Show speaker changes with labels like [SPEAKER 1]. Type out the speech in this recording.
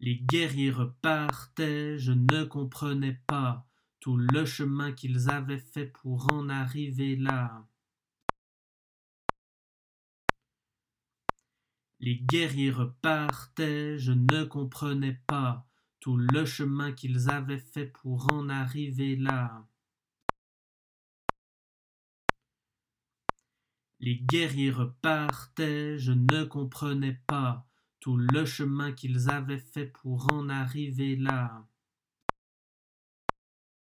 [SPEAKER 1] Les guerriers repartaient, je ne comprenais pas tout le chemin qu'ils avaient fait pour en arriver là. Les guerriers repartaient, je ne comprenais pas tout le chemin qu'ils avaient fait pour en arriver là. Les guerriers repartaient, je ne comprenais pas le chemin qu'ils avaient fait pour en arriver là.